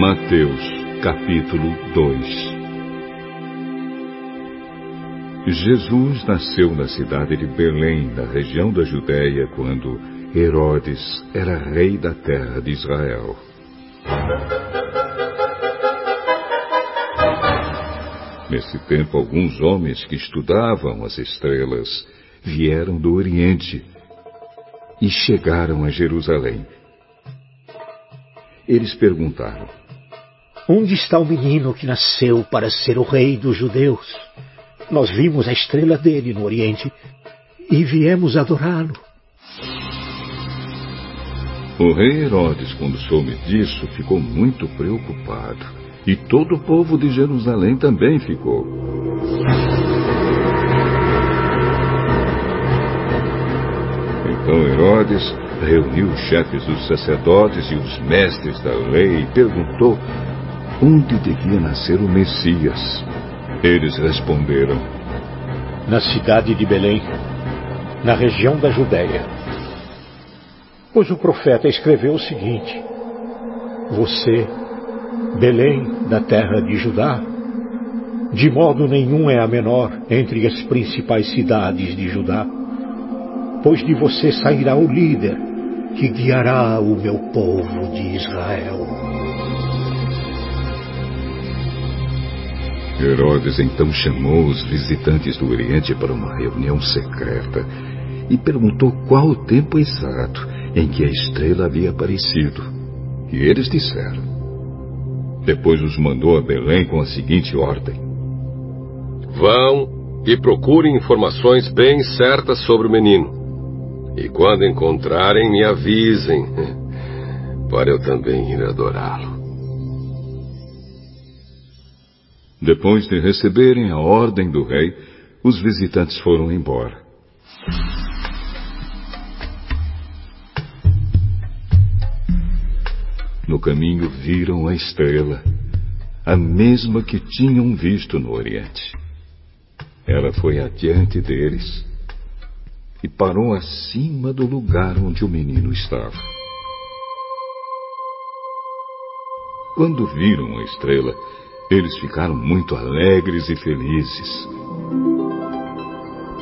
Mateus capítulo 2 Jesus nasceu na cidade de Belém, na região da Judéia, quando Herodes era rei da terra de Israel. Nesse tempo, alguns homens que estudavam as estrelas vieram do Oriente e chegaram a Jerusalém. Eles perguntaram: Onde está o menino que nasceu para ser o rei dos judeus? Nós vimos a estrela dele no Oriente e viemos adorá-lo. O rei Herodes, quando soube disso, ficou muito preocupado. E todo o povo de Jerusalém também ficou. Então Herodes reuniu os chefes dos sacerdotes e os mestres da lei e perguntou onde devia nascer o Messias. Eles responderam: Na cidade de Belém, na região da Judéia. Pois o profeta escreveu o seguinte: Você, Belém, da terra de Judá, de modo nenhum é a menor entre as principais cidades de Judá, pois de você sairá o líder que guiará o meu povo de Israel. Herodes então chamou os visitantes do Oriente para uma reunião secreta e perguntou qual o tempo exato em que a estrela havia aparecido. E eles disseram. Depois os mandou a Belém com a seguinte ordem: Vão e procurem informações bem certas sobre o menino. E quando encontrarem, me avisem, para eu também ir adorá-lo. Depois de receberem a ordem do rei, os visitantes foram embora. No caminho viram a estrela, a mesma que tinham visto no Oriente. Ela foi adiante deles e parou acima do lugar onde o menino estava. Quando viram a estrela, eles ficaram muito alegres e felizes.